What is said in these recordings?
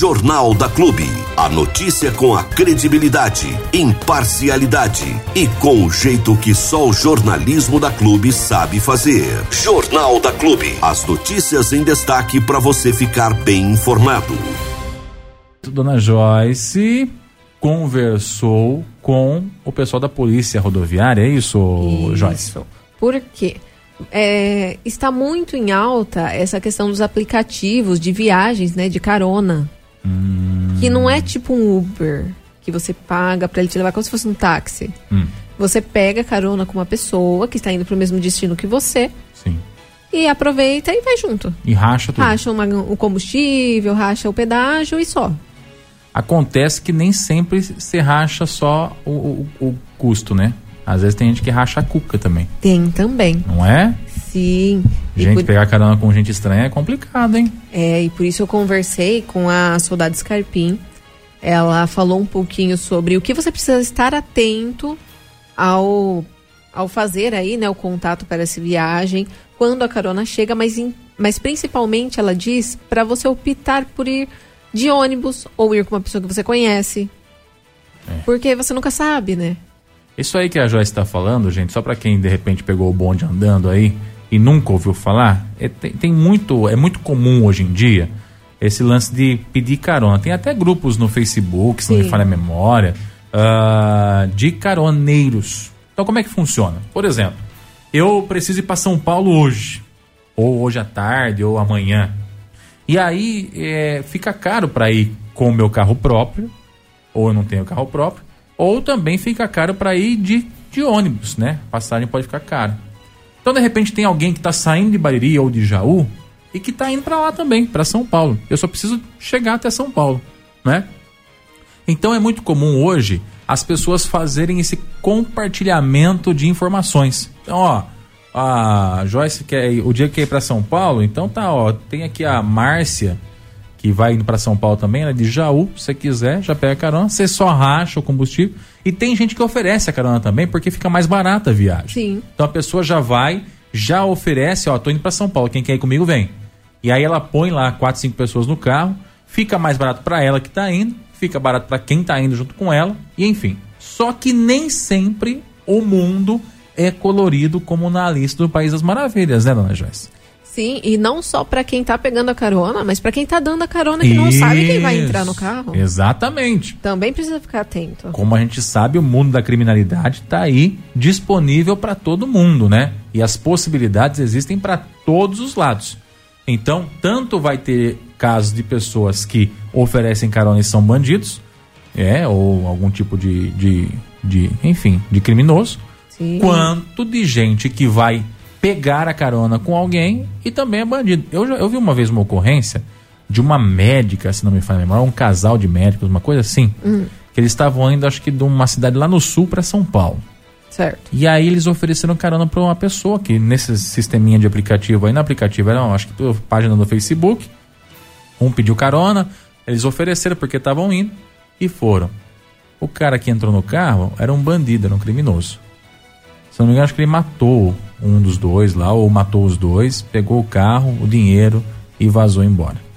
Jornal da Clube. A notícia com a credibilidade, imparcialidade e com o jeito que só o jornalismo da Clube sabe fazer. Jornal da Clube. As notícias em destaque para você ficar bem informado. Dona Joyce conversou com o pessoal da Polícia Rodoviária, é isso, isso. Joyce? Por quê? É, está muito em alta essa questão dos aplicativos de viagens, né, de carona. Hum. Que não é tipo um Uber, que você paga para ele te levar como se fosse um táxi. Hum. Você pega carona com uma pessoa que está indo para o mesmo destino que você. Sim. E aproveita e vai junto. E racha tudo. Racha uma, o combustível, racha o pedágio e só. Acontece que nem sempre se racha só o, o, o custo, né? Às vezes tem gente que racha a cuca também. Tem também. Não é? Sim. Gente, por... pegar carona com gente estranha é complicado, hein? É, e por isso eu conversei com a soldado Scarpim. Ela falou um pouquinho sobre o que você precisa estar atento ao, ao fazer aí, né, o contato para essa viagem, quando a carona chega, mas, mas principalmente ela diz para você optar por ir de ônibus ou ir com uma pessoa que você conhece. É. Porque você nunca sabe, né? Isso aí que a Joyce está falando, gente, só para quem de repente pegou o bonde andando aí e nunca ouviu falar, é, tem, tem, muito, é muito comum hoje em dia esse lance de pedir carona. Tem até grupos no Facebook, se não me falha a memória, uh, de caroneiros. Então como é que funciona? Por exemplo, eu preciso ir para São Paulo hoje, ou hoje à tarde, ou amanhã. E aí é, fica caro para ir com o meu carro próprio, ou eu não tenho carro próprio ou também fica caro para ir de, de ônibus, né? Passagem pode ficar caro. Então, de repente, tem alguém que está saindo de Bariri ou de Jaú e que está indo para lá também, para São Paulo. Eu só preciso chegar até São Paulo, né? Então, é muito comum hoje as pessoas fazerem esse compartilhamento de informações. Então, ó, a Joyce quer o dia que quer ir para São Paulo, então tá, ó, tem aqui a Márcia que vai indo para São Paulo também, ela é de Jaú, se você quiser, já pega a carona, você só racha o combustível. E tem gente que oferece a carona também, porque fica mais barata a viagem. Sim. Então a pessoa já vai, já oferece, ó, tô indo para São Paulo, quem quer ir comigo vem. E aí ela põe lá quatro, cinco pessoas no carro, fica mais barato para ela que tá indo, fica barato para quem tá indo junto com ela, e enfim. Só que nem sempre o mundo é colorido como na lista do País das Maravilhas, né, dona Joyce? Sim, e não só para quem tá pegando a carona, mas para quem tá dando a carona que Isso, não sabe quem vai entrar no carro. Exatamente. Também precisa ficar atento. Como a gente sabe, o mundo da criminalidade está aí disponível para todo mundo, né? E as possibilidades existem para todos os lados. Então, tanto vai ter casos de pessoas que oferecem carona e são bandidos, é, ou algum tipo de, de, de enfim, de criminoso, Sim. quanto de gente que vai pegar a carona com alguém e também é bandido. Eu, eu vi uma vez uma ocorrência de uma médica, se não me falha a memória, um casal de médicos, uma coisa assim, hum. que eles estavam indo, acho que de uma cidade lá no sul para São Paulo. Certo. E aí eles ofereceram carona para uma pessoa que nesse sisteminha de aplicativo aí, no aplicativo era, acho que página do Facebook, um pediu carona, eles ofereceram porque estavam indo e foram. O cara que entrou no carro era um bandido, era um criminoso. Se não me engano, acho que ele matou um dos dois lá, ou matou os dois, pegou o carro, o dinheiro e vazou embora.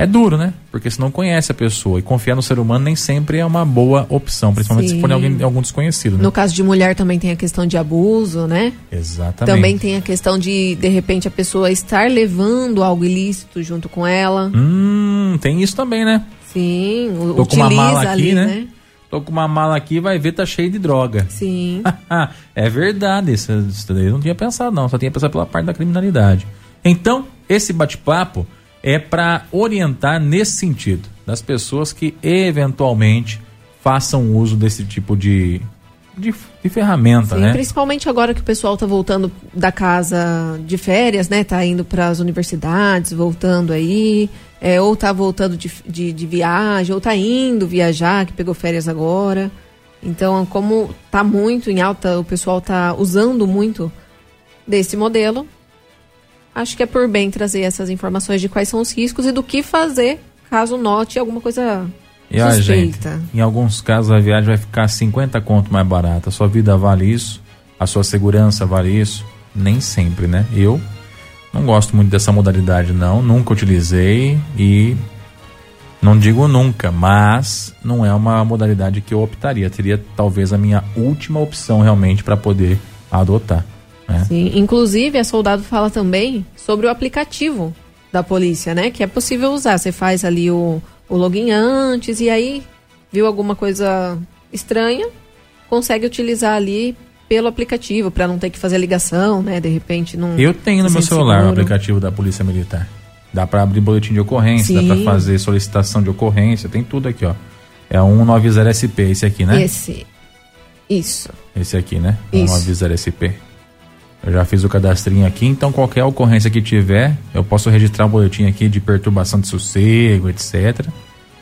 É duro, né? Porque se não conhece a pessoa e confiar no ser humano nem sempre é uma boa opção, principalmente Sim. se for alguém, algum desconhecido. Né? No caso de mulher também tem a questão de abuso, né? Exatamente. Também tem a questão de, de repente, a pessoa estar levando algo ilícito junto com ela. Hum, tem isso também, né? Sim, Tô com uma mala aqui, ali, né? né? Tô com uma mala aqui, vai ver, tá cheio de droga. Sim. é verdade, isso, isso daí eu não tinha pensado não, só tinha pensado pela parte da criminalidade. Então, esse bate-papo é para orientar nesse sentido, das pessoas que eventualmente façam uso desse tipo de, de, de ferramenta, Sim, né? Principalmente agora que o pessoal tá voltando da casa de férias, né? Tá indo para as universidades, voltando aí é, ou tá voltando de, de, de, viagem, ou tá indo viajar, que pegou férias agora. Então, como tá muito em alta, o pessoal tá usando muito desse modelo, acho que é por bem trazer essas informações de quais são os riscos e do que fazer caso note alguma coisa e suspeita. Gente, em alguns casos a viagem vai ficar 50 conto mais barata. A sua vida vale isso, a sua segurança vale isso. Nem sempre, né? Eu não gosto muito dessa modalidade, não. Nunca utilizei e Não digo nunca, mas não é uma modalidade que eu optaria. Teria talvez a minha última opção realmente para poder adotar. Né? Sim, inclusive a soldado fala também sobre o aplicativo da polícia, né? Que é possível usar. Você faz ali o, o login antes e aí viu alguma coisa estranha, consegue utilizar ali pelo aplicativo para não ter que fazer ligação, né? De repente não. Eu tenho no meu celular seguro. o aplicativo da Polícia Militar. Dá para abrir boletim de ocorrência, Sim. dá para fazer solicitação de ocorrência, tem tudo aqui, ó. É um 190 SP esse aqui, né? Esse. Isso. Esse aqui, né? Isso. 190 SP. Eu já fiz o cadastrinho aqui, então qualquer ocorrência que tiver, eu posso registrar um boletim aqui de perturbação de sossego, etc.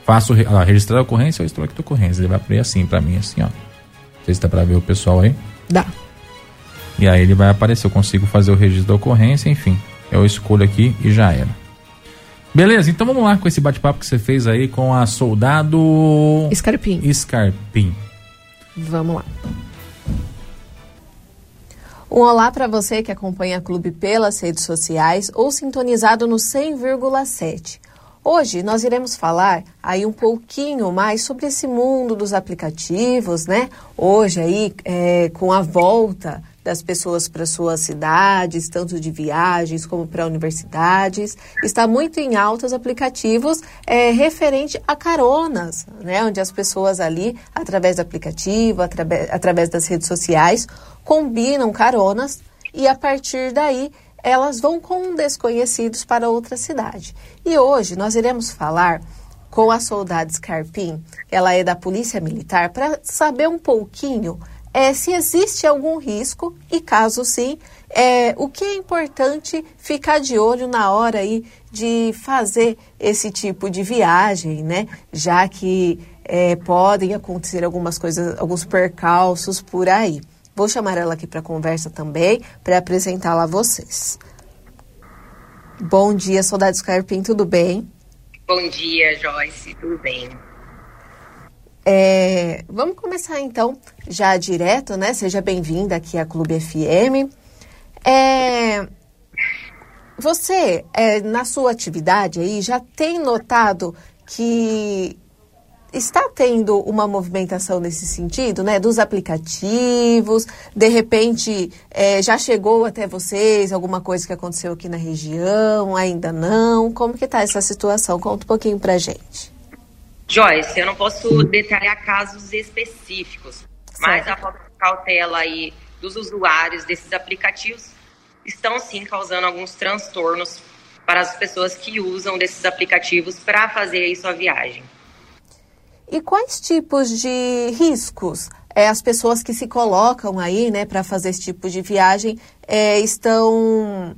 Faço ah, registrar a ocorrência, eu estou aqui da ocorrência. Ele vai abrir assim para mim, assim, ó. Não sei se dá para ver o pessoal aí. Dá. E aí ele vai aparecer, eu consigo fazer o registro da ocorrência, enfim. Eu escolho aqui e já era. Beleza, então vamos lá com esse bate-papo que você fez aí com a soldado. Scarpim. Scarpim. Vamos lá. Um olá para você que acompanha a Clube pelas redes sociais ou sintonizado no 100,7. Hoje nós iremos falar aí um pouquinho mais sobre esse mundo dos aplicativos, né? Hoje aí é, com a volta das pessoas para suas cidades, tanto de viagens como para universidades. Está muito em alta os aplicativos é, referente a caronas, né? Onde as pessoas ali, através do aplicativo, através, através das redes sociais, combinam caronas e a partir daí elas vão com desconhecidos para outra cidade. E hoje nós iremos falar com a soldada Scarpim, ela é da Polícia Militar, para saber um pouquinho é, se existe algum risco e, caso sim, é, o que é importante ficar de olho na hora aí de fazer esse tipo de viagem, né? Já que é, podem acontecer algumas coisas, alguns percalços por aí. Vou chamar ela aqui para conversa também, para apresentá-la a vocês. Bom dia, Soldado Scarpim, tudo bem? Bom dia, Joyce, tudo bem? É, vamos começar então já direto, né? Seja bem-vinda aqui à Clube FM. É, você, é, na sua atividade aí, já tem notado que está tendo uma movimentação nesse sentido, né? Dos aplicativos, de repente é, já chegou até vocês alguma coisa que aconteceu aqui na região, ainda não? Como que está essa situação? Conta um pouquinho pra gente. Joyce, eu não posso detalhar casos específicos, certo. mas a falta de cautela aí dos usuários desses aplicativos estão sim causando alguns transtornos para as pessoas que usam desses aplicativos para fazer aí sua viagem. E quais tipos de riscos é, as pessoas que se colocam aí, né, para fazer esse tipo de viagem é, estão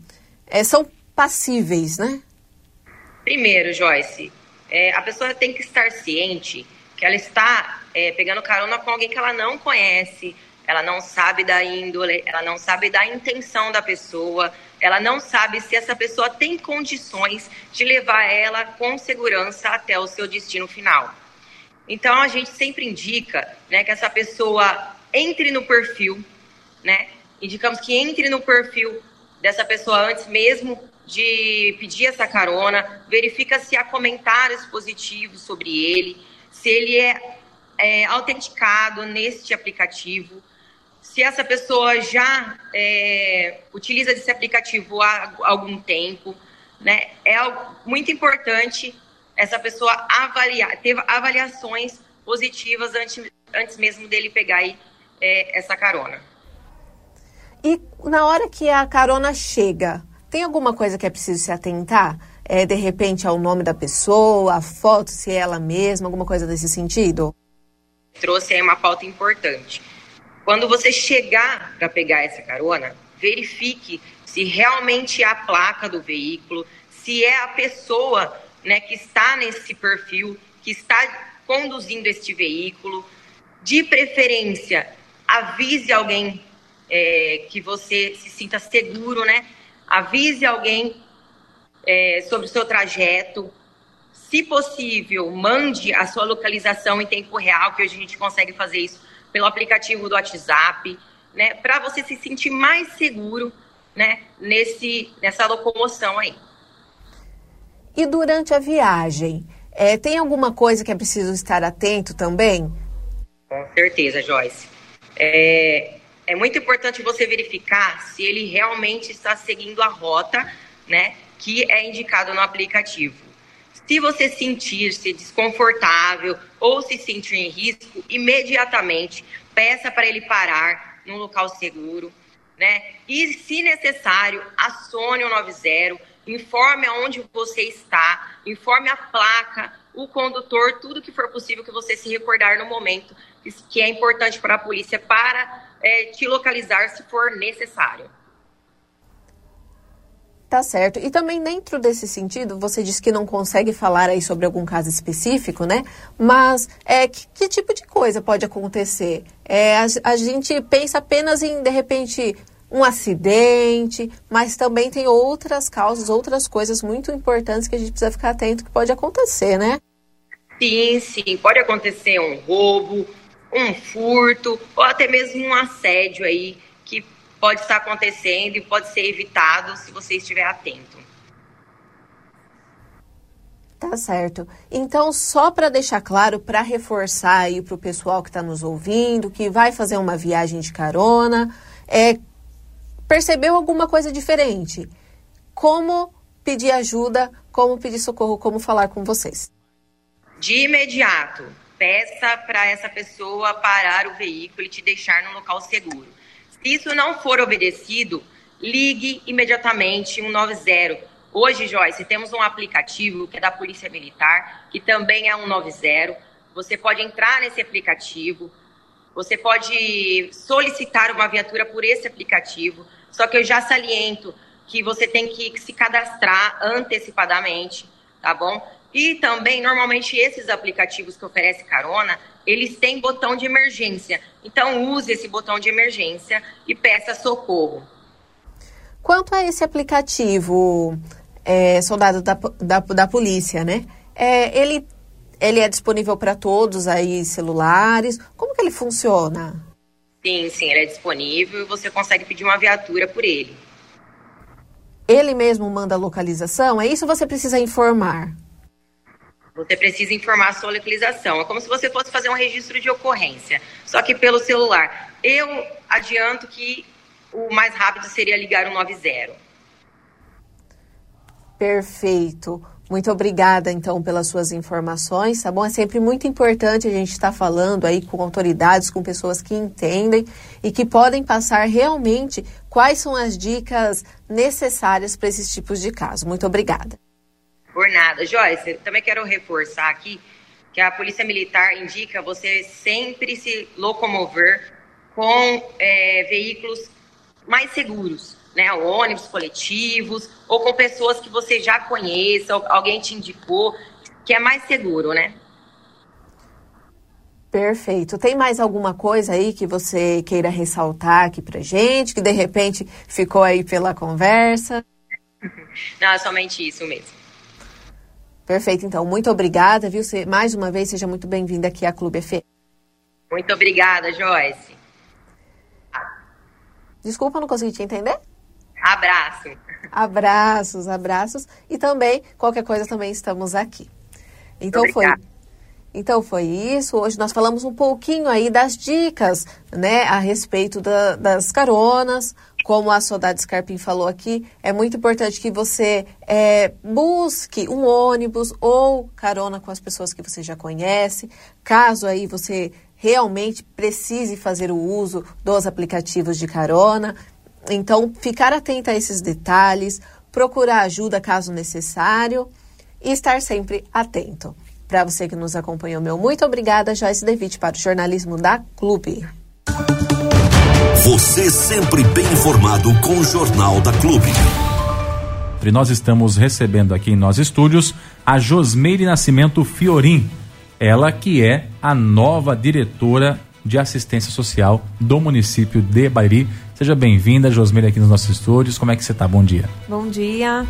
é, são passíveis, né? Primeiro, Joyce, é, a pessoa tem que estar ciente que ela está é, pegando carona com alguém que ela não conhece, ela não sabe da índole, ela não sabe da intenção da pessoa, ela não sabe se essa pessoa tem condições de levar ela com segurança até o seu destino final. Então a gente sempre indica né, que essa pessoa entre no perfil, né? Indicamos que entre no perfil dessa pessoa antes mesmo de pedir essa carona, verifica se há comentários positivos sobre ele, se ele é, é autenticado neste aplicativo, se essa pessoa já é, utiliza esse aplicativo há algum tempo, né? É muito importante essa pessoa avaliar, ter avaliações positivas antes, antes mesmo dele pegar aí, é, essa carona. E na hora que a carona chega, tem alguma coisa que é preciso se atentar? É, de repente ao nome da pessoa, a foto, se é ela mesma, alguma coisa nesse sentido? Trouxe aí uma pauta importante. Quando você chegar para pegar essa carona, verifique se realmente é a placa do veículo, se é a pessoa né, que está nesse perfil, que está conduzindo este veículo. De preferência, avise alguém é, que você se sinta seguro, né? Avise alguém é, sobre o seu trajeto. Se possível, mande a sua localização em tempo real, que hoje a gente consegue fazer isso pelo aplicativo do WhatsApp, né, para você se sentir mais seguro, né, nesse nessa locomoção aí. E durante a viagem, É, tem alguma coisa que é preciso estar atento também? Com certeza, Joyce. É, é muito importante você verificar se ele realmente está seguindo a rota, né, que é indicado no aplicativo. Se você sentir-se desconfortável ou se sentir em risco, imediatamente peça para ele parar num local seguro, né? E, se necessário, acione o 90, informe aonde você está, informe a placa, o condutor, tudo que for possível que você se recordar no momento, que é importante para a polícia para é, te localizar se for necessário. Tá certo. E também dentro desse sentido, você disse que não consegue falar aí sobre algum caso específico, né? Mas é, que, que tipo de coisa pode acontecer? É, a, a gente pensa apenas em, de repente, um acidente, mas também tem outras causas, outras coisas muito importantes que a gente precisa ficar atento que pode acontecer, né? Sim, sim. Pode acontecer um roubo, um furto ou até mesmo um assédio aí que pode estar acontecendo e pode ser evitado se você estiver atento. Tá certo. Então, só para deixar claro, para reforçar aí para o pessoal que está nos ouvindo, que vai fazer uma viagem de carona, é, percebeu alguma coisa diferente? Como pedir ajuda, como pedir socorro, como falar com vocês? De imediato, peça para essa pessoa parar o veículo e te deixar num local seguro. Se isso não for obedecido, ligue imediatamente 190. Hoje, Joyce, temos um aplicativo que é da Polícia Militar, que também é 190. Você pode entrar nesse aplicativo, você pode solicitar uma viatura por esse aplicativo, só que eu já saliento que você tem que se cadastrar antecipadamente, tá bom? E também, normalmente, esses aplicativos que oferecem carona, eles têm botão de emergência. Então, use esse botão de emergência e peça socorro. Quanto a esse aplicativo, é, soldado da, da, da polícia, né? É, ele, ele é disponível para todos aí, celulares? Como que ele funciona? Sim, sim, ele é disponível e você consegue pedir uma viatura por ele. Ele mesmo manda a localização? É isso você precisa informar? Você precisa informar a sua localização. É como se você fosse fazer um registro de ocorrência, só que pelo celular. Eu adianto que o mais rápido seria ligar o 90. Perfeito. Muito obrigada, então, pelas suas informações, tá bom? É sempre muito importante a gente estar tá falando aí com autoridades, com pessoas que entendem e que podem passar realmente quais são as dicas necessárias para esses tipos de casos. Muito obrigada. Por nada. Joyce, também quero reforçar aqui que a Polícia Militar indica você sempre se locomover com é, veículos mais seguros, né? Ônibus coletivos ou com pessoas que você já conheça, alguém te indicou, que é mais seguro, né? Perfeito. Tem mais alguma coisa aí que você queira ressaltar aqui pra gente, que de repente ficou aí pela conversa? Não, é somente isso mesmo. Perfeito, então. Muito obrigada, viu? Mais uma vez, seja muito bem-vinda aqui à Clube FM. Muito obrigada, Joyce. Desculpa, não consegui te entender? Abraço. Abraços, abraços. E também, qualquer coisa, também estamos aqui. Então foi. Então foi isso. Hoje nós falamos um pouquinho aí das dicas, né, a respeito da, das caronas, como a Saudade Scarpim falou aqui, é muito importante que você é, busque um ônibus ou carona com as pessoas que você já conhece. Caso aí você realmente precise fazer o uso dos aplicativos de carona. Então, ficar atento a esses detalhes, procurar ajuda caso necessário e estar sempre atento. Para você que nos acompanhou, meu muito obrigada, Joyce Devitt, para o jornalismo da Clube. Você sempre bem informado com o Jornal da Clube. E nós estamos recebendo aqui em nossos estúdios a Josmeire Nascimento Fiorim, ela que é a nova diretora de assistência social do município de Bariri. Seja bem-vinda, Josmeire, aqui nos nossos estúdios. Como é que você está? Bom dia. Bom dia.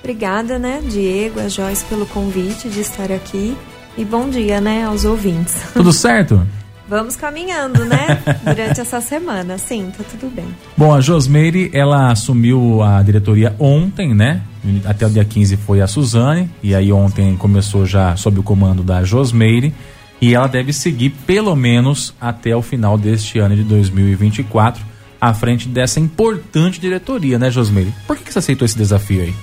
Obrigada, né, Diego, a Joyce pelo convite de estar aqui. E bom dia, né, aos ouvintes. Tudo certo? Vamos caminhando, né? Durante essa semana, sim, tá tudo bem. Bom, a Josmeire, ela assumiu a diretoria ontem, né? Até o dia 15 foi a Suzane, e aí ontem começou já sob o comando da Josmeire, e ela deve seguir pelo menos até o final deste ano de 2024, à frente dessa importante diretoria, né, Josmeire? Por que, que você aceitou esse desafio aí?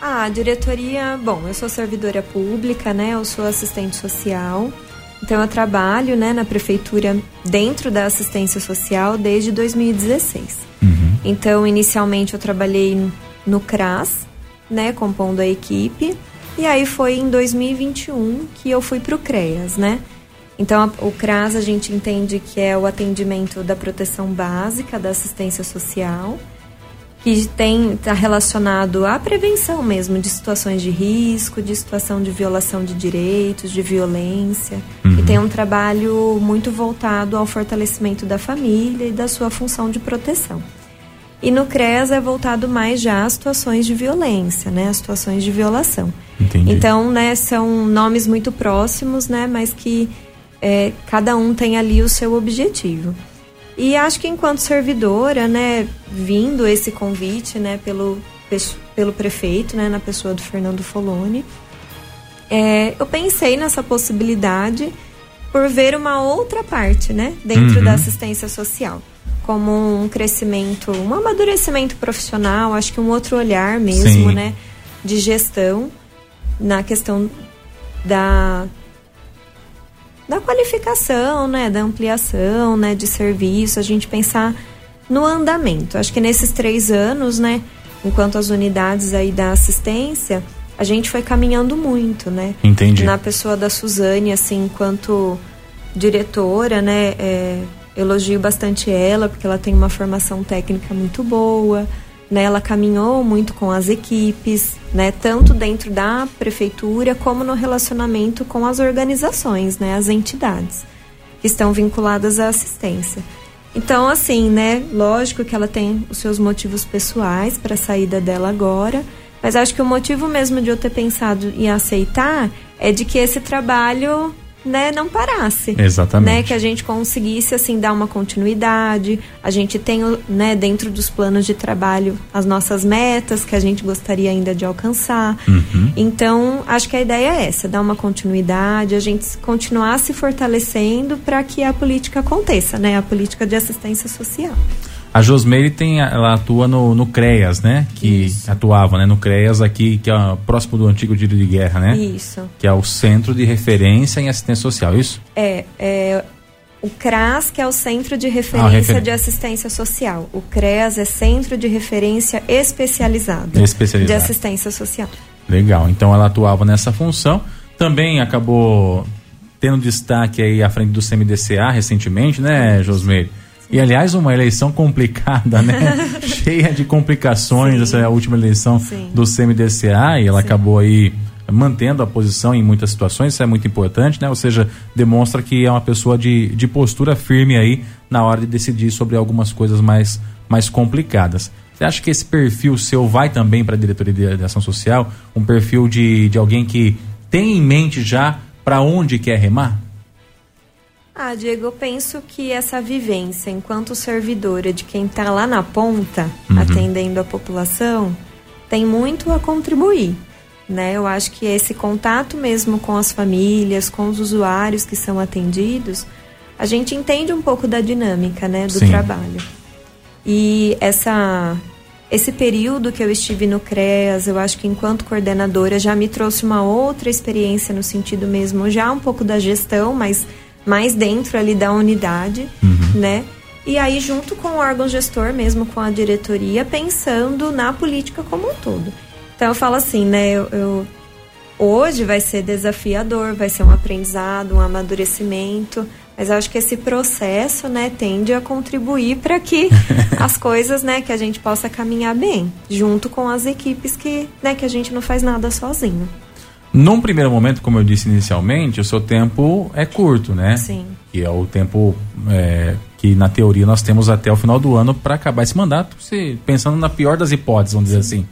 Ah, a diretoria, bom, eu sou servidora pública, né? Eu sou assistente social. Então eu trabalho né, na prefeitura dentro da assistência social desde 2016. Uhum. Então inicialmente eu trabalhei no CRAS, né, compondo a equipe, e aí foi em 2021 que eu fui para o CREAS, né? Então o CRAS a gente entende que é o atendimento da proteção básica da assistência social que tem está relacionado à prevenção mesmo de situações de risco, de situação de violação de direitos, de violência, uhum. e tem um trabalho muito voltado ao fortalecimento da família e da sua função de proteção. E no CRES é voltado mais já a situações de violência, né, as situações de violação. Entendi. Então, né, são nomes muito próximos, né, mas que é, cada um tem ali o seu objetivo. E acho que enquanto servidora, né, vindo esse convite, né, pelo, pelo prefeito, né, na pessoa do Fernando Foloni, é, eu pensei nessa possibilidade por ver uma outra parte, né, dentro uhum. da assistência social, como um crescimento, um amadurecimento profissional, acho que um outro olhar mesmo, Sim. né, de gestão na questão da da qualificação, né, da ampliação, né, de serviço, a gente pensar no andamento. Acho que nesses três anos, né, enquanto as unidades aí da assistência, a gente foi caminhando muito, né? Entendi. Na pessoa da Suzane, assim, enquanto diretora, né, é, elogio bastante ela, porque ela tem uma formação técnica muito boa, né, ela caminhou muito com as equipes, né, tanto dentro da prefeitura como no relacionamento com as organizações, né, as entidades que estão vinculadas à assistência. Então, assim, né, lógico que ela tem os seus motivos pessoais para a saída dela agora, mas acho que o motivo mesmo de eu ter pensado em aceitar é de que esse trabalho né, não parasse. Exatamente. Né, que a gente conseguisse assim dar uma continuidade. A gente tem, né, dentro dos planos de trabalho as nossas metas que a gente gostaria ainda de alcançar. Uhum. Então, acho que a ideia é essa, dar uma continuidade, a gente continuar se fortalecendo para que a política aconteça, né, a política de assistência social. A Josmeire tem, ela atua no, no CREAS, né? Que Isso. atuava, né? No CREAS aqui, que é próximo do antigo Tiro de Guerra, né? Isso. Que é o Centro de Referência em Assistência Social, isso? É, é o CRAS, que é o Centro de Referência ah, refer... de Assistência Social. O CREAS é Centro de Referência Especializado, Especializado. de Assistência Social. Legal, então ela atuava nessa função. Também acabou tendo destaque aí à frente do CMDCA recentemente, né, Josmeire? E aliás, uma eleição complicada, né? Cheia de complicações, Sim. essa é a última eleição Sim. do CMDCA e ela Sim. acabou aí mantendo a posição em muitas situações, isso é muito importante, né? Ou seja, demonstra que é uma pessoa de, de postura firme aí na hora de decidir sobre algumas coisas mais, mais complicadas. Você acha que esse perfil seu vai também para a diretoria de, de ação social? Um perfil de, de alguém que tem em mente já para onde quer remar? Ah, Diego, eu penso que essa vivência enquanto servidora de quem está lá na ponta, uhum. atendendo a população, tem muito a contribuir. Né? Eu acho que esse contato mesmo com as famílias, com os usuários que são atendidos, a gente entende um pouco da dinâmica né, do Sim. trabalho. E essa, esse período que eu estive no CREAS, eu acho que enquanto coordenadora já me trouxe uma outra experiência no sentido mesmo, já um pouco da gestão, mas mais dentro ali da unidade, uhum. né? E aí, junto com o órgão gestor, mesmo com a diretoria, pensando na política como um todo. Então, eu falo assim, né? Eu, eu, hoje vai ser desafiador, vai ser um aprendizado, um amadurecimento, mas eu acho que esse processo, né, tende a contribuir para que as coisas, né, que a gente possa caminhar bem, junto com as equipes que, né, que a gente não faz nada sozinho. Num primeiro momento, como eu disse inicialmente, o seu tempo é curto, né? Sim. Que é o tempo é, que, na teoria, nós temos até o final do ano para acabar esse mandato, se, pensando na pior das hipóteses, vamos Sim. dizer assim.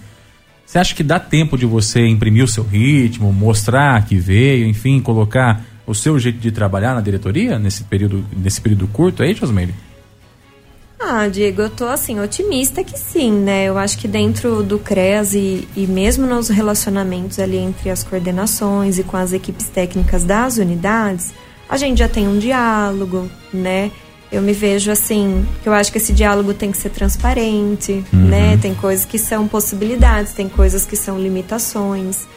Você acha que dá tempo de você imprimir o seu ritmo, mostrar que veio, enfim, colocar o seu jeito de trabalhar na diretoria nesse período, nesse período curto aí, Josmeire? Ah, Diego, eu tô assim, otimista que sim, né? Eu acho que dentro do CREAS e, e mesmo nos relacionamentos ali entre as coordenações e com as equipes técnicas das unidades, a gente já tem um diálogo, né? Eu me vejo assim, que eu acho que esse diálogo tem que ser transparente, uhum. né? Tem coisas que são possibilidades, tem coisas que são limitações.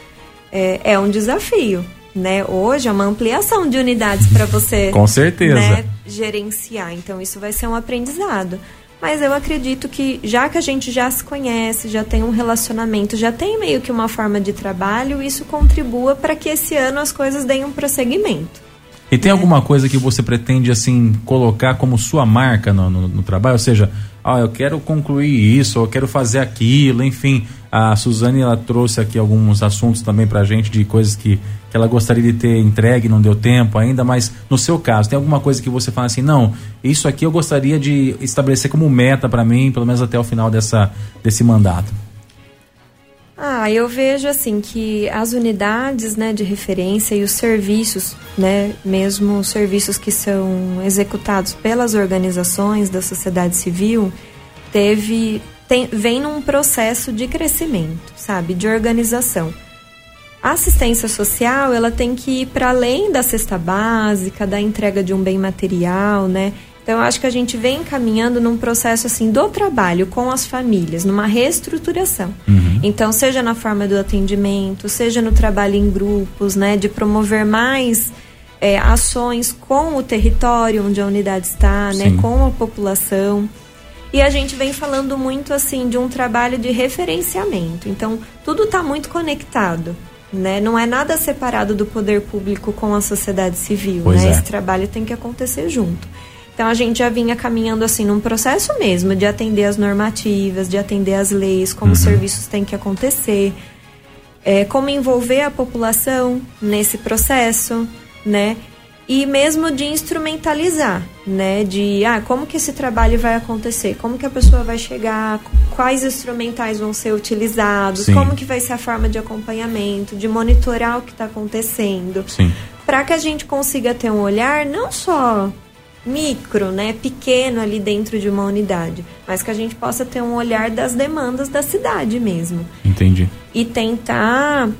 É, é um desafio, né? Hoje é uma ampliação de unidades para você. Com certeza. Né, gerenciar. Então isso vai ser um aprendizado. Mas eu acredito que já que a gente já se conhece, já tem um relacionamento, já tem meio que uma forma de trabalho, isso contribua para que esse ano as coisas deem um prosseguimento. E tem alguma coisa que você pretende assim colocar como sua marca no, no, no trabalho? Ou seja, ah, eu quero concluir isso, eu quero fazer aquilo, enfim. A Suzane ela trouxe aqui alguns assuntos também pra gente de coisas que, que ela gostaria de ter entregue, não deu tempo ainda, mas no seu caso, tem alguma coisa que você fala assim, não, isso aqui eu gostaria de estabelecer como meta para mim, pelo menos até o final dessa, desse mandato? Ah, eu vejo assim que as unidades né, de referência e os serviços, né, mesmo os serviços que são executados pelas organizações da sociedade civil, teve, tem, vem num processo de crescimento, sabe, de organização. A assistência social ela tem que ir para além da cesta básica, da entrega de um bem material, né? Então, eu acho que a gente vem caminhando num processo assim do trabalho com as famílias, numa reestruturação. Uhum. Então, seja na forma do atendimento, seja no trabalho em grupos, né, de promover mais é, ações com o território onde a unidade está, né, com a população. E a gente vem falando muito assim de um trabalho de referenciamento. Então, tudo está muito conectado. Né? Não é nada separado do poder público com a sociedade civil. Né? É. Esse trabalho tem que acontecer junto. Então a gente já vinha caminhando assim num processo mesmo de atender as normativas, de atender as leis, como uhum. os serviços têm que acontecer, é, como envolver a população nesse processo, né? E mesmo de instrumentalizar, né? De ah, como que esse trabalho vai acontecer, como que a pessoa vai chegar, quais instrumentais vão ser utilizados, Sim. como que vai ser a forma de acompanhamento, de monitorar o que está acontecendo, para que a gente consiga ter um olhar não só micro, né, pequeno ali dentro de uma unidade, mas que a gente possa ter um olhar das demandas da cidade mesmo. Entendi. E tentar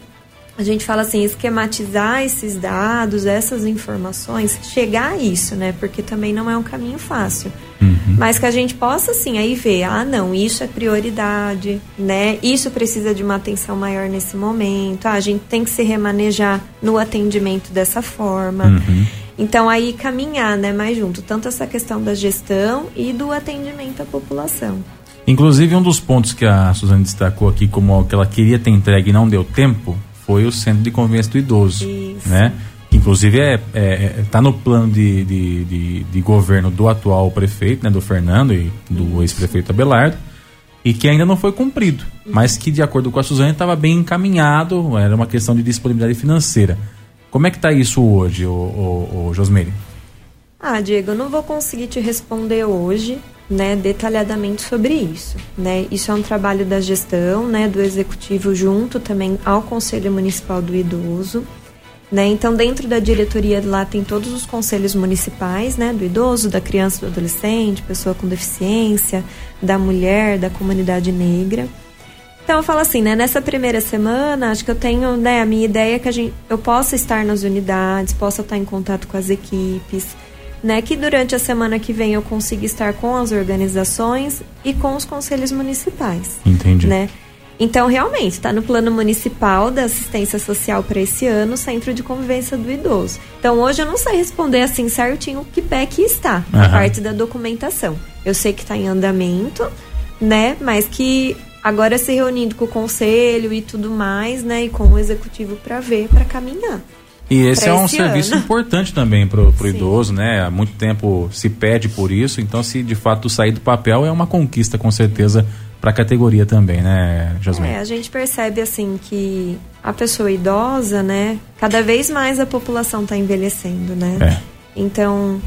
a gente fala assim, esquematizar esses dados, essas informações, chegar a isso, né? Porque também não é um caminho fácil. Uhum. Mas que a gente possa, assim, aí ver, ah, não, isso é prioridade, né? Isso precisa de uma atenção maior nesse momento. Ah, a gente tem que se remanejar no atendimento dessa forma. Uhum. Então aí caminhar, né, mais junto, tanto essa questão da gestão e do atendimento à população. Inclusive um dos pontos que a Suzane destacou aqui como que ela queria ter entregue e não deu tempo foi o centro de convivência do idoso, Isso. né? Inclusive é, é, é, tá no plano de, de, de, de, governo do atual prefeito, né, do Fernando e do ex-prefeito Abelardo, e que ainda não foi cumprido, mas que de acordo com a Suzane estava bem encaminhado, era uma questão de disponibilidade financeira. Como é que está isso hoje, o, o, o Josmeire? Ah, Diego, eu não vou conseguir te responder hoje, né, detalhadamente sobre isso, né? Isso é um trabalho da gestão, né, do executivo junto também ao Conselho Municipal do Idoso, né? Então, dentro da diretoria lá tem todos os conselhos municipais, né, do idoso, da criança, do adolescente, pessoa com deficiência, da mulher, da comunidade negra. Então eu falo assim, né? Nessa primeira semana, acho que eu tenho, né? A minha ideia é que a gente, eu possa estar nas unidades, possa estar em contato com as equipes, né? Que durante a semana que vem eu consiga estar com as organizações e com os conselhos municipais. Entendi. Né? Então, realmente, está no plano municipal da assistência social para esse ano, Centro de Convivência do Idoso. Então, hoje eu não sei responder assim certinho que pé que está, uhum. a parte da documentação. Eu sei que está em andamento, né? Mas que Agora se reunindo com o conselho e tudo mais, né? E com o executivo para ver, para caminhar. E esse é um esse serviço ano. importante também para o idoso, né? Há muito tempo se pede por isso, então se de fato sair do papel é uma conquista com certeza para a categoria também, né, Jasmine? É, a gente percebe assim que a pessoa idosa, né? Cada vez mais a população está envelhecendo, né? É. Então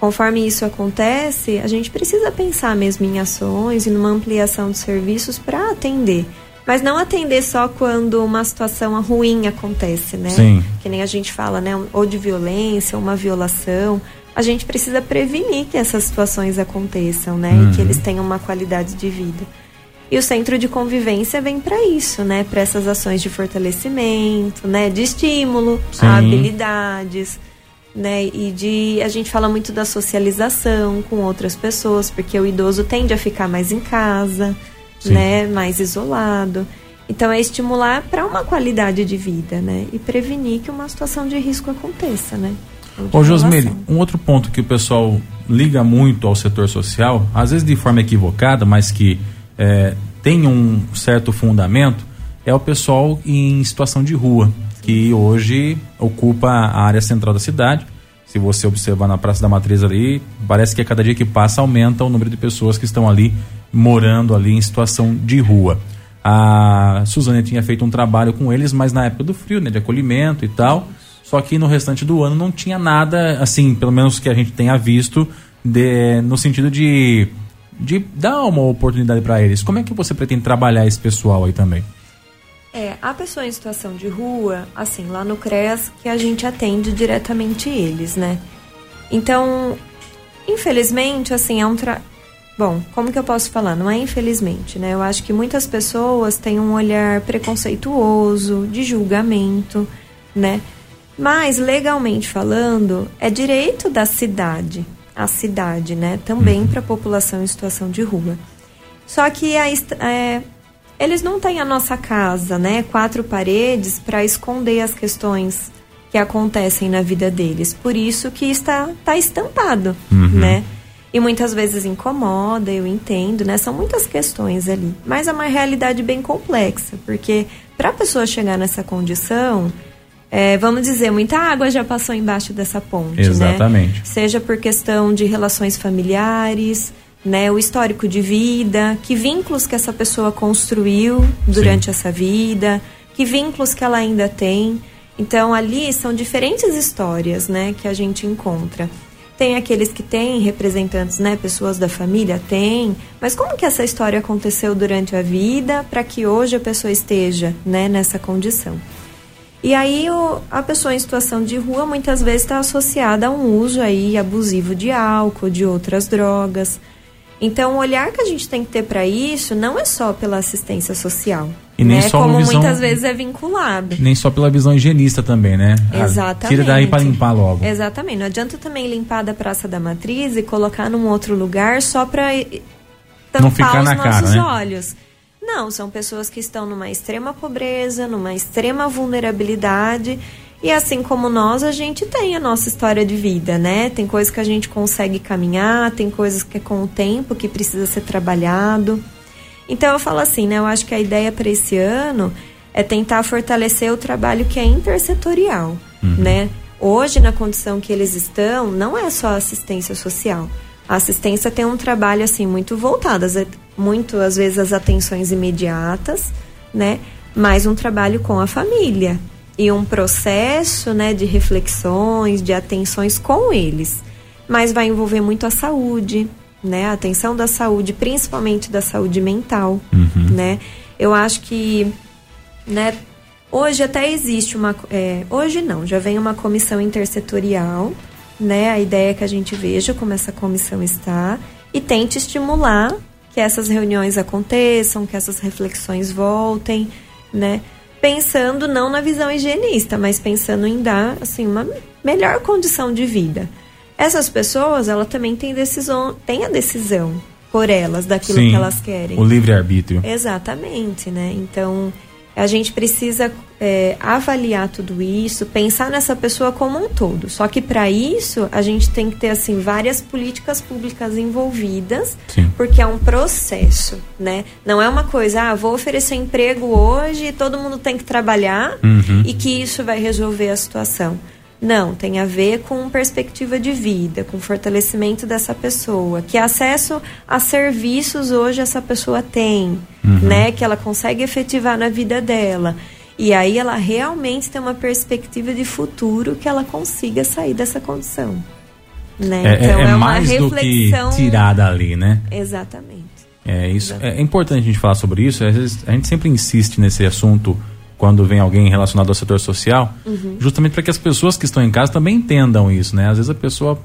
Conforme isso acontece, a gente precisa pensar mesmo em ações e numa ampliação de serviços para atender. Mas não atender só quando uma situação ruim acontece, né? Sim. Que nem a gente fala, né? Ou de violência, ou uma violação. A gente precisa prevenir que essas situações aconteçam, né? Uhum. E que eles tenham uma qualidade de vida. E o centro de convivência vem para isso, né? Para essas ações de fortalecimento, né? De estímulo Sim. a habilidades, né? E de a gente fala muito da socialização com outras pessoas, porque o idoso tende a ficar mais em casa, Sim. né? Mais isolado. Então é estimular para uma qualidade de vida, né? E prevenir que uma situação de risco aconteça, né? Ô Josmeire, um outro ponto que o pessoal liga muito ao setor social, às vezes de forma equivocada, mas que é, tem um certo fundamento, é o pessoal em situação de rua, que hoje ocupa a área central da cidade. Se você observar na Praça da Matriz ali, parece que a cada dia que passa aumenta o número de pessoas que estão ali morando ali em situação de rua. A Suzane tinha feito um trabalho com eles, mas na época do frio, né, de acolhimento e tal. Só que no restante do ano não tinha nada, assim, pelo menos que a gente tenha visto, de, no sentido de, de dar uma oportunidade para eles. Como é que você pretende trabalhar esse pessoal aí também? É, a pessoa em situação de rua, assim, lá no CREAS, que a gente atende diretamente eles, né? Então, infelizmente, assim, é um tra... Bom, como que eu posso falar? Não é infelizmente, né? Eu acho que muitas pessoas têm um olhar preconceituoso, de julgamento, né? Mas, legalmente falando, é direito da cidade, a cidade, né? Também para a população em situação de rua. Só que a, é, eles não têm a nossa casa, né? Quatro paredes para esconder as questões que acontecem na vida deles. Por isso que está tá estampado, né? E muitas vezes incomoda, eu entendo, né? São muitas questões ali. Mas é uma realidade bem complexa, porque para a pessoa chegar nessa condição, é, vamos dizer, muita água já passou embaixo dessa ponte, né? Exatamente. seja por questão de relações familiares, né, o histórico de vida, que vínculos que essa pessoa construiu durante essa vida, que vínculos que ela ainda tem. Então ali são diferentes histórias, né, que a gente encontra. Tem aqueles que têm representantes, né, pessoas da família, tem, mas como que essa história aconteceu durante a vida para que hoje a pessoa esteja, né, nessa condição? E aí o- a pessoa em situação de rua muitas vezes está associada a um uso aí abusivo de álcool, de outras drogas. Então o olhar que a gente tem que ter para isso não é só pela assistência social, E nem né? só Como visão- muitas vezes é vinculado. Nem só pela visão higienista também, né? Ah, Exatamente. Tira daí para limpar logo. Exatamente. Não adianta também limpar da Praça da Matriz e colocar num outro lugar só para tampar ficar os na cara, nossos né? olhos. Não, são pessoas que estão numa extrema pobreza, numa extrema vulnerabilidade. E assim como nós, a gente tem a nossa história de vida, né? Tem coisas que a gente consegue caminhar, tem coisas que é com o tempo que precisa ser trabalhado. Então eu falo assim, né? Eu acho que a ideia para esse ano é tentar fortalecer o trabalho que é intersetorial, né? Hoje, na condição que eles estão, não é só assistência social. A assistência tem um trabalho assim muito voltado, às muito às vezes as atenções imediatas, né? Mas um trabalho com a família e um processo, né, de reflexões, de atenções com eles. Mas vai envolver muito a saúde, né? A atenção da saúde, principalmente da saúde mental, né? Eu acho que, né? Hoje até existe uma, é, hoje não, já vem uma comissão intersetorial, né? A ideia é que a gente veja como essa comissão está e tente estimular que essas reuniões aconteçam, que essas reflexões voltem, né? Pensando não na visão higienista, mas pensando em dar assim uma melhor condição de vida. Essas pessoas, ela também tem decisão, tem a decisão por elas daquilo Sim, que elas querem. O livre-arbítrio. Exatamente, né? Então a gente precisa é, avaliar tudo isso, pensar nessa pessoa como um todo. Só que para isso a gente tem que ter assim várias políticas públicas envolvidas, Sim. porque é um processo, né? Não é uma coisa, ah, vou oferecer emprego hoje, e todo mundo tem que trabalhar Uhum. e que isso vai resolver a situação. Não, tem a ver com perspectiva de vida, com fortalecimento dessa pessoa, que acesso a serviços hoje essa pessoa tem, né, que ela consegue efetivar na vida dela. E aí ela realmente tem uma perspectiva de futuro que ela consiga sair dessa condição. Né? É, é- então é é, uma mais do que reflexão. tirar dali, né? Exatamente. É, isso, é, é importante a gente falar sobre isso. Às vezes, a gente sempre insiste nesse assunto quando vem alguém relacionado ao setor social, uhum. justamente para que as pessoas que estão em casa também entendam isso, né? Às vezes a pessoa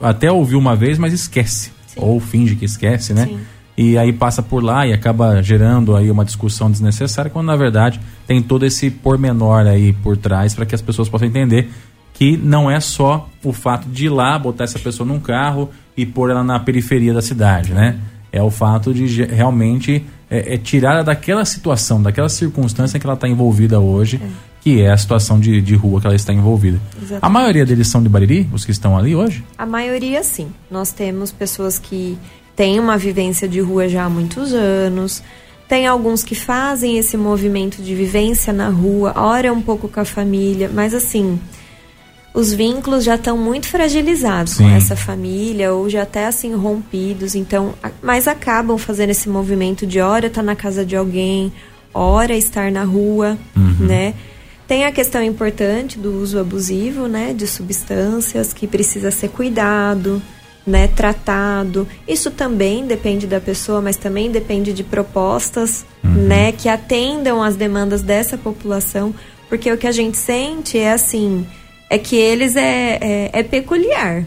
até ouviu uma vez, mas esquece. Sim. Ou finge que esquece, né? Sim. E aí passa por lá e acaba gerando aí uma discussão desnecessária, quando na verdade tem todo esse pormenor aí por trás para que as pessoas possam entender que não é só o fato de ir lá, botar essa pessoa num carro e pôr ela na periferia da cidade, né? É o fato de realmente é, é tirar daquela situação, daquela circunstância que ela está envolvida hoje, é. que é a situação de, de rua que ela está envolvida. Exatamente. A maioria deles são de Bariri, os que estão ali hoje? A maioria sim. Nós temos pessoas que têm uma vivência de rua já há muitos anos. Tem alguns que fazem esse movimento de vivência na rua, ora um pouco com a família, mas assim, os vínculos já estão muito fragilizados Sim. com essa família ou já até assim rompidos, então, mas acabam fazendo esse movimento de hora estar tá na casa de alguém, hora estar na rua, uhum. né? Tem a questão importante do uso abusivo, né, de substâncias que precisa ser cuidado, né, tratado. Isso também depende da pessoa, mas também depende de propostas, uhum. né, que atendam às demandas dessa população, porque o que a gente sente é assim, é que eles é, é, é peculiar,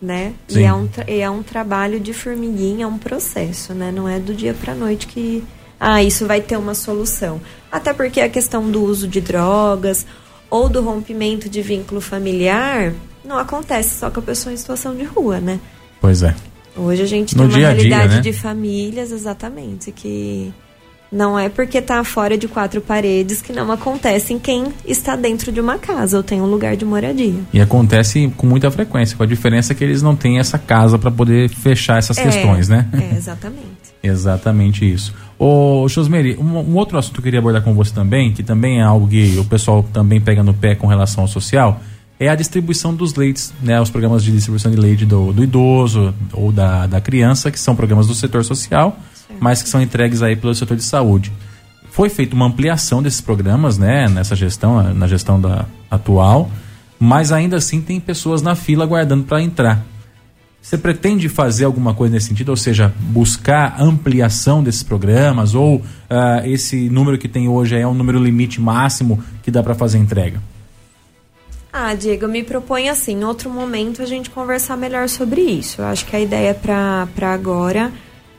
né? E é, um, é um trabalho de formiguinha, é um processo, né? Não é do dia para noite que ah, isso vai ter uma solução. Até porque a questão do uso de drogas ou do rompimento de vínculo familiar não acontece só com a pessoa em situação de rua, né? Pois é. Hoje a gente no tem uma realidade dia, né? de famílias, exatamente, que não é porque está fora de quatro paredes que não acontece em quem está dentro de uma casa ou tem um lugar de moradia. E acontece com muita frequência, com a diferença que eles não têm essa casa para poder fechar essas é, questões, né? É, exatamente. exatamente isso. Ô, Chosmeri, um, um, outro assunto que eu queria abordar com você também, que também é algo que o pessoal também pega no pé com relação ao social, é a distribuição dos leites, né? Os programas de distribuição de leite do, do idoso ou da, da criança, que são programas do setor social mas que são entregues aí pelo setor de saúde. Foi feita uma ampliação desses programas, né, nessa gestão, na gestão da atual, mas ainda assim tem pessoas na fila aguardando para entrar. Você pretende fazer alguma coisa nesse sentido, ou seja, buscar ampliação desses programas, ou uh, esse número que tem hoje é um número limite máximo que dá para fazer entrega? Ah, Diego, me proponho assim, em outro momento a gente conversar melhor sobre isso. Eu acho que a ideia para agora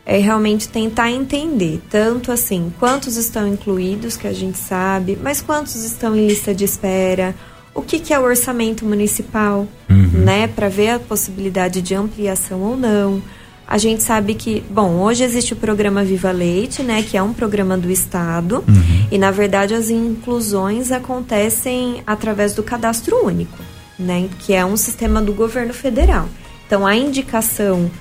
é realmente tentar entender tanto assim quantos estão incluídos, que a gente sabe, mas quantos estão em lista de espera, o que, que é o orçamento municipal, uhum. né, para ver a possibilidade de ampliação ou não. A gente sabe que, bom, hoje existe o programa Viva Leite, né, que é um programa do Estado, uhum. e na verdade as inclusões acontecem através do cadastro único, né, que é um sistema do governo federal. Então a indicação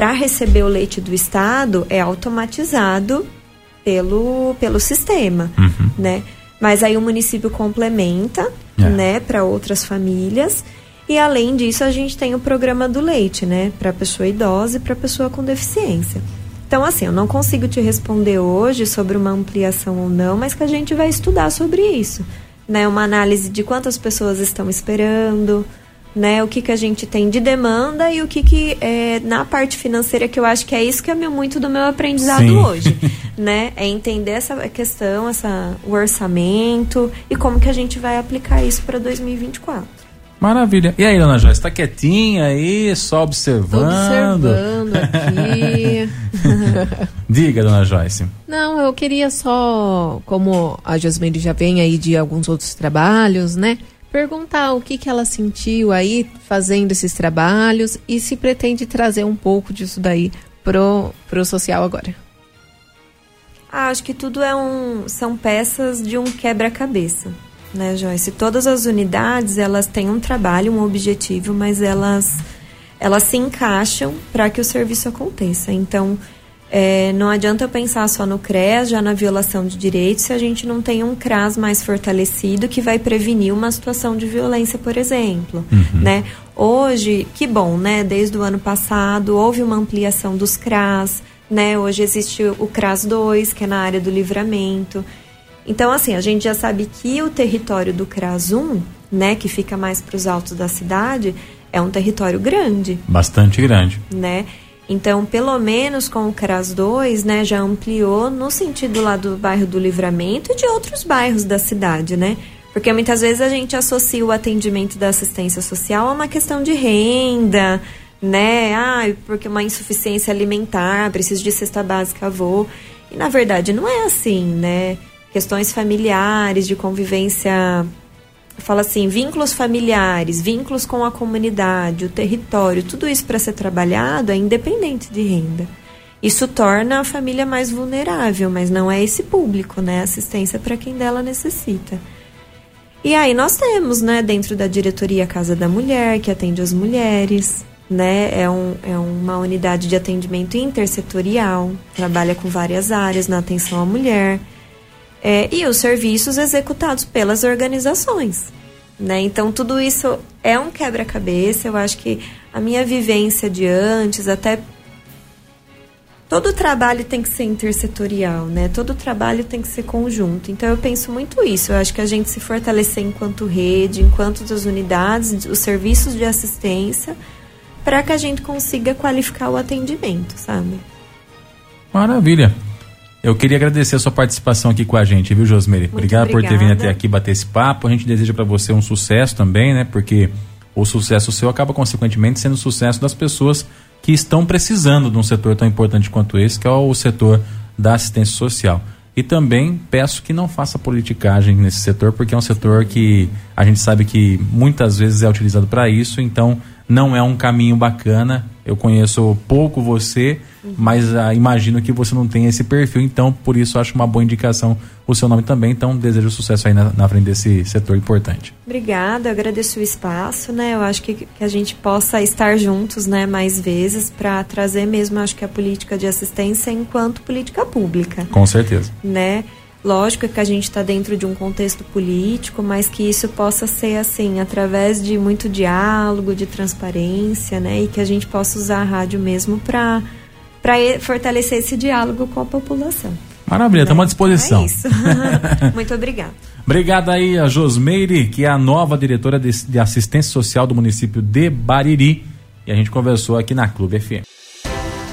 para receber o leite do Estado é automatizado pelo, pelo sistema, uhum. né? Mas aí o município complementa, é. né, para outras famílias. E além disso, a gente tem o programa do leite, né, para pessoa idosa e para pessoa com deficiência. Então, assim, eu não consigo te responder hoje sobre uma ampliação ou não, mas que a gente vai estudar sobre isso, né? Uma análise de quantas pessoas estão esperando, né? O que, que a gente tem de demanda e o que, que é na parte financeira, que eu acho que é isso que é meu, muito do meu aprendizado Sim. hoje, né? É entender essa questão, essa, o orçamento e como que a gente vai aplicar isso para 2024. Maravilha. E aí, dona Joyce, está quietinha aí, só observando? Tô observando aqui. Diga, dona Joyce. Não, eu queria só, como a Jasmine já vem aí de alguns outros trabalhos, né? Perguntar o que, que ela sentiu aí fazendo esses trabalhos e se pretende trazer um pouco disso daí pro, pro social agora. Ah, acho que tudo é um, são peças de um quebra-cabeça, né, Joyce? Todas as unidades elas têm um trabalho, um objetivo, mas elas elas se encaixam para que o serviço aconteça. Então, é, não adianta pensar só no CREAS, já na violação de direitos, se a gente não tem um CRAS mais fortalecido que vai prevenir uma situação de violência, por exemplo. Uhum. Né? Hoje, que bom, né? Desde o ano passado houve uma ampliação dos CRAS, né? Hoje existe o CRAS 2, que é na área do livramento. Então, assim, a gente já sabe que o território do CRAS 1, né, que fica mais para os altos da cidade, é um território grande. Bastante grande. Né? Então, pelo menos com o CRAS 2, né, já ampliou no sentido lá do bairro do Livramento e de outros bairros da cidade, né? Porque muitas vezes a gente associa o atendimento da assistência social a uma questão de renda, né? Ah, porque uma insuficiência alimentar, preciso de cesta básica, vou. E na verdade não é assim, né? Questões familiares, de convivência fala assim, vínculos familiares, vínculos com a comunidade, o território, tudo isso para ser trabalhado é independente de renda. Isso torna a família mais vulnerável, mas não é esse público, né? Assistência para quem dela necessita. E aí nós temos, né, dentro da diretoria Casa da Mulher, que atende as mulheres, né? É, um, é uma unidade de atendimento intersetorial, trabalha com várias áreas na atenção à mulher é, e os serviços executados pelas organizações. Né? Então, tudo isso é um quebra-cabeça. Eu acho que a minha vivência de antes, até. Todo trabalho tem que ser intersetorial, né? Todo trabalho tem que ser conjunto. Então, eu penso muito isso. Eu acho que a gente se fortalecer enquanto rede, enquanto as unidades, os serviços de assistência, para que a gente consiga qualificar o atendimento, sabe? Maravilha. Eu queria agradecer a sua participação aqui com a gente, viu, Josmeire? Obrigado por ter vindo até aqui bater esse papo. A gente deseja para você um sucesso também, né? Porque o sucesso seu acaba, consequentemente, sendo o sucesso das pessoas que estão precisando de um setor tão importante quanto esse, que é o setor da assistência social. E também peço que não faça politicagem nesse setor, porque é um setor que a gente sabe que muitas vezes é utilizado para isso, então não é um caminho bacana. Eu conheço pouco você, mas ah, imagino que você não tem esse perfil, então por isso acho uma boa indicação o seu nome também. Então desejo sucesso aí na, na frente desse setor importante. Obrigada, eu agradeço o espaço, né? Eu acho que, que a gente possa estar juntos, né, mais vezes para trazer mesmo, acho que a política de assistência enquanto política pública. Com certeza. Né? Lógico que a gente está dentro de um contexto político, mas que isso possa ser assim, através de muito diálogo, de transparência, né? E que a gente possa usar a rádio mesmo para fortalecer esse diálogo com a população. Maravilha, estamos à disposição. É isso. muito obrigada. Obrigada aí a Josmeire, que é a nova diretora de, de assistência social do município de Bariri. E a gente conversou aqui na Clube FM.